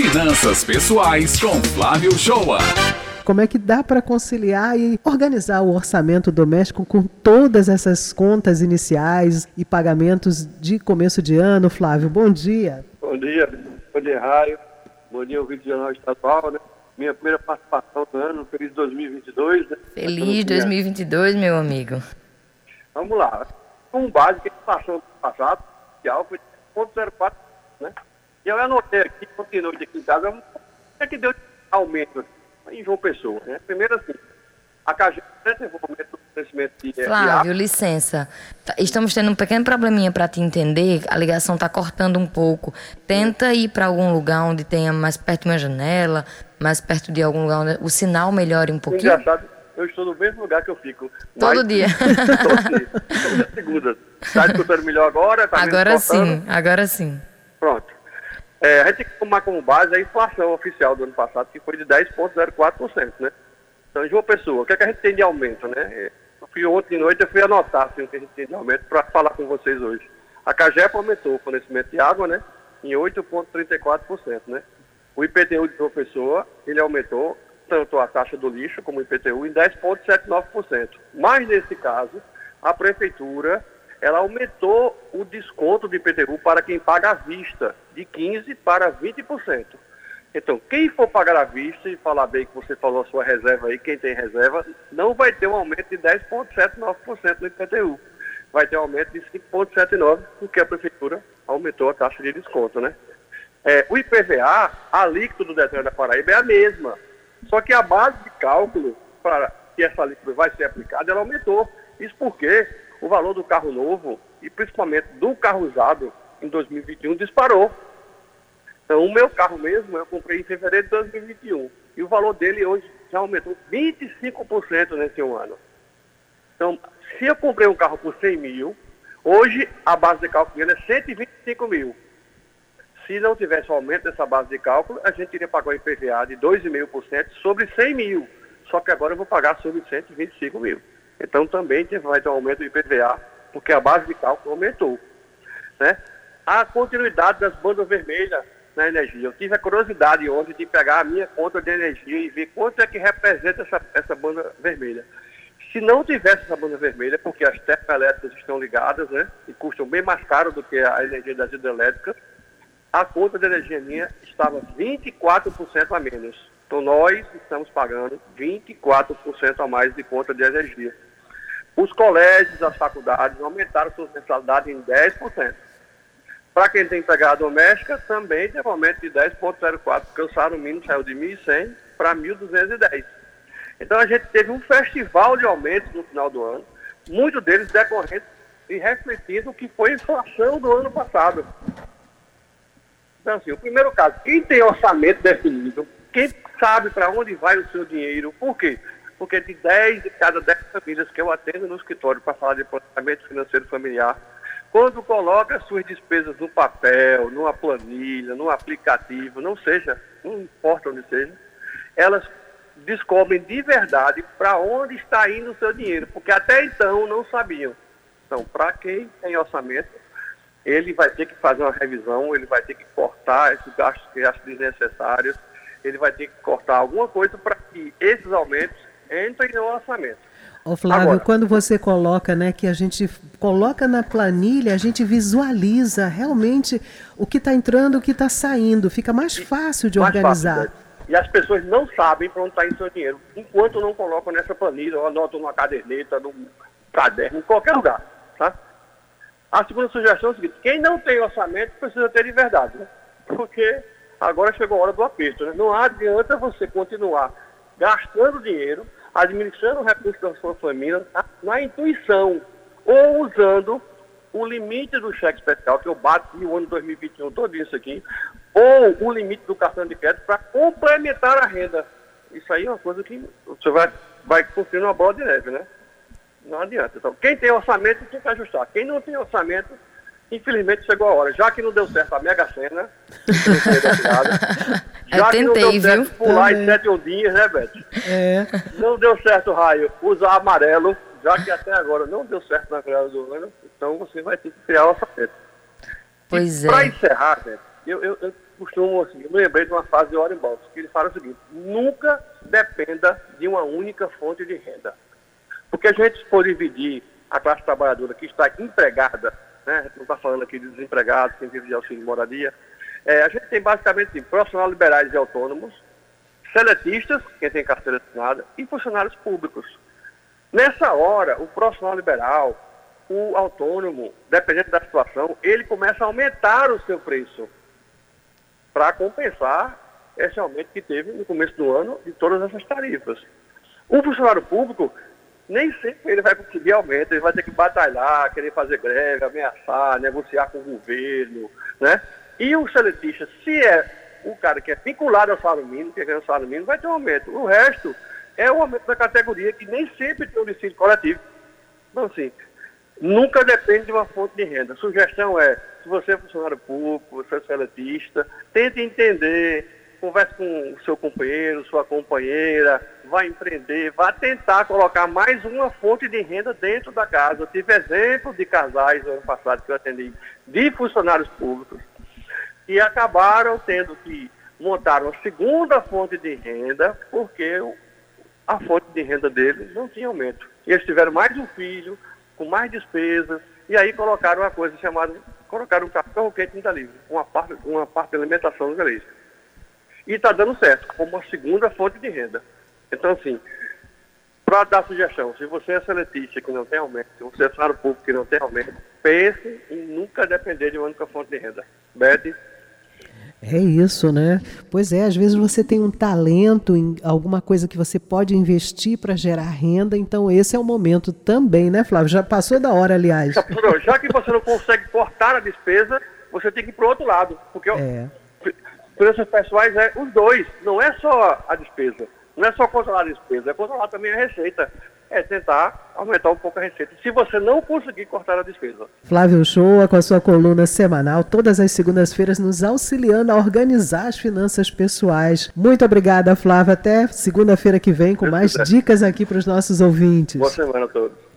Finanças Pessoais com Flávio Shoa. Como é que dá para conciliar e organizar o orçamento doméstico com todas essas contas iniciais e pagamentos de começo de ano, Flávio? Bom dia. Bom dia, bom dia, Raio. Bom dia, Rio de Janeiro Estadual, né? Minha primeira participação do ano, feliz 2022, né? Feliz 2022, meu amigo. Vamos lá. Com base que passou no passado, que foi 0,04, né? E eu anotei aqui, continuo aqui em casa, o é que deu de aumento em João Pessoa, né? Primeiro assim, a um aumento do crescimento de... Flávio, de licença. Tá, estamos tendo um pequeno probleminha para te entender, a ligação está cortando um pouco. Tenta ir para algum lugar onde tenha mais perto de uma janela, mais perto de algum lugar onde o sinal melhore um pouquinho. Engraçado, eu estou no mesmo lugar que eu fico. Todo dia. Todo dia. Toda segunda. Está escutando melhor agora? Tá agora sim, agora sim. Pronto. É, a gente tem que tomar como base a inflação oficial do ano passado, que foi de 10,04%, né? Então, de uma pessoa, o que, é que a gente tem de aumento, né? Eu fui ontem de noite, eu fui anotar assim, o que a gente tem de aumento para falar com vocês hoje. A CAGEP aumentou o fornecimento de água, né? Em 8,34%, né? O IPTU de uma pessoa, ele aumentou tanto a taxa do lixo como o IPTU em 10,79%. Mas nesse caso, a prefeitura ela aumentou o desconto do IPTU para quem paga à vista, de 15% para 20%. Então, quem for pagar à vista e falar bem que você falou a sua reserva aí, quem tem reserva, não vai ter um aumento de 10,79% no IPTU. Vai ter um aumento de 5,79%, porque a prefeitura aumentou a taxa de desconto, né? É, o IPVA, a alíquota do Detran da Paraíba é a mesma. Só que a base de cálculo para que essa alíquota vai ser aplicada, ela aumentou. Isso porque o valor do carro novo, e principalmente do carro usado, em 2021 disparou. Então, o meu carro mesmo, eu comprei em fevereiro de 2021. E o valor dele hoje já aumentou 25% nesse um ano. Então, se eu comprei um carro por 100 mil, hoje a base de cálculo dele é 125 mil. Se não tivesse o aumento dessa base de cálculo, a gente iria pagar o IPVA de 2,5% sobre 100 mil. Só que agora eu vou pagar sobre 125 mil. Então também vai ter um aumento do IPVA, porque a base de cálculo aumentou. Né? A continuidade das bandas vermelhas na energia. Eu tive a curiosidade ontem de pegar a minha conta de energia e ver quanto é que representa essa, essa banda vermelha. Se não tivesse essa banda vermelha, porque as termoelétricas estão ligadas, né, e custam bem mais caro do que a energia das hidrelétricas, a conta de energia minha estava 24% a menos. Então nós estamos pagando 24% a mais de conta de energia. Os colégios, as faculdades aumentaram suas mensalidades em 10%. Para quem tem empregada doméstica, também teve um aumento de 10,04%, porque o salário mínimo saiu de 1.100 para 1.210. Então a gente teve um festival de aumentos no final do ano, muitos deles decorrentes e refletindo o que foi a inflação do ano passado. Então, assim, o primeiro caso, quem tem orçamento definido, quem sabe para onde vai o seu dinheiro, por quê? Porque de 10 de cada 10 famílias que eu atendo no escritório para falar de planejamento financeiro familiar, quando coloca suas despesas no papel, numa planilha, num aplicativo, não seja, não importa onde seja, elas descobrem de verdade para onde está indo o seu dinheiro, porque até então não sabiam. Então, para quem tem orçamento, ele vai ter que fazer uma revisão, ele vai ter que cortar esses gastos que acham desnecessários, ele vai ter que cortar alguma coisa para que esses aumentos entrem no orçamento. Ô Flávio, Agora, quando você coloca, né, que a gente coloca na planilha, a gente visualiza realmente o que está entrando, o que está saindo, fica mais fácil de mais organizar. Fácil, né? E as pessoas não sabem para onde está indo seu dinheiro, enquanto não colocam nessa planilha, ou anotam numa caderneta, num caderno, em qualquer lugar. Tá? A segunda sugestão é a seguinte, quem não tem orçamento precisa ter de verdade, né? porque agora chegou a hora do aperto. Né? Não adianta você continuar gastando dinheiro administrando o recurso da sua família na intuição ou usando o limite do cheque especial, que eu bati no ano 2021 todo isso aqui, ou o limite do cartão de crédito para complementar a renda. Isso aí é uma coisa que você vai, vai construir uma bola de neve, né? Não adianta. Então, quem tem orçamento tem que ajustar. Quem não tem orçamento, infelizmente chegou a hora. Já que não deu certo a Mega Sena, já que não deu certo viu? pular em sete ondinhas, né, Beth? É. Não deu certo, Raio, usar amarelo, já que até agora não deu certo na virada do ano, então você vai ter que criar o orçamento. Pois e é. Para encerrar, Beth, eu, eu, eu, costumam, assim, eu me lembrei de uma frase de Warren Buffett, que ele fala o seguinte, nunca dependa de uma única fonte de renda. Porque a gente pode dividir a classe trabalhadora que está empregada, né, a gente não está falando aqui de desempregados, quem vive de auxílio de moradia, é, a gente tem basicamente assim, profissionais liberais e autônomos, seletistas, quem tem carteira assinada, e funcionários públicos. Nessa hora, o profissional liberal, o autônomo, dependendo da situação, ele começa a aumentar o seu preço para compensar esse aumento que teve no começo do ano de todas essas tarifas. O funcionário público, nem sempre ele vai conseguir aumento, ele vai ter que batalhar, querer fazer greve, ameaçar, negociar com o governo, né? E o seletista, se é o cara que é vinculado ao salário mínimo, que ganha o salário mínimo, vai ter um aumento. O resto é o aumento da categoria, que nem sempre tem um dissídio coletivo. Então, assim, nunca depende de uma fonte de renda. A sugestão é, se você é funcionário público, você é seletista, tente entender, converse com o seu companheiro, sua companheira, vai empreender, vá tentar colocar mais uma fonte de renda dentro da casa. Eu tive exemplo de casais no ano passado que eu atendi, de funcionários públicos, e acabaram tendo que montar uma segunda fonte de renda, porque a fonte de renda deles não tinha aumento. E eles tiveram mais um filho, com mais despesas, e aí colocaram uma coisa chamada, colocaram um café quente no livre, uma parte, uma parte da alimentação no galês. E está dando certo, como uma segunda fonte de renda. Então, assim, para dar sugestão, se você é seletista que não tem aumento, se você é funcionário público que não tem aumento, pense em nunca depender de uma única fonte de renda. Beth? É isso, né? Pois é, às vezes você tem um talento em alguma coisa que você pode investir para gerar renda, então esse é o momento também, né, Flávio? Já passou da hora, aliás. Já que você não consegue cortar a despesa, você tem que ir para o outro lado. Porque é. preços pessoais é os dois, não é só a despesa. Não é só controlar a despesa, é controlar também a receita é tentar aumentar um pouco a receita, se você não conseguir cortar a despesa. Flávio Shoa, com a sua coluna semanal, todas as segundas-feiras, nos auxiliando a organizar as finanças pessoais. Muito obrigada, Flávio. Até segunda-feira que vem com mais dicas aqui para os nossos ouvintes. Boa semana a todos.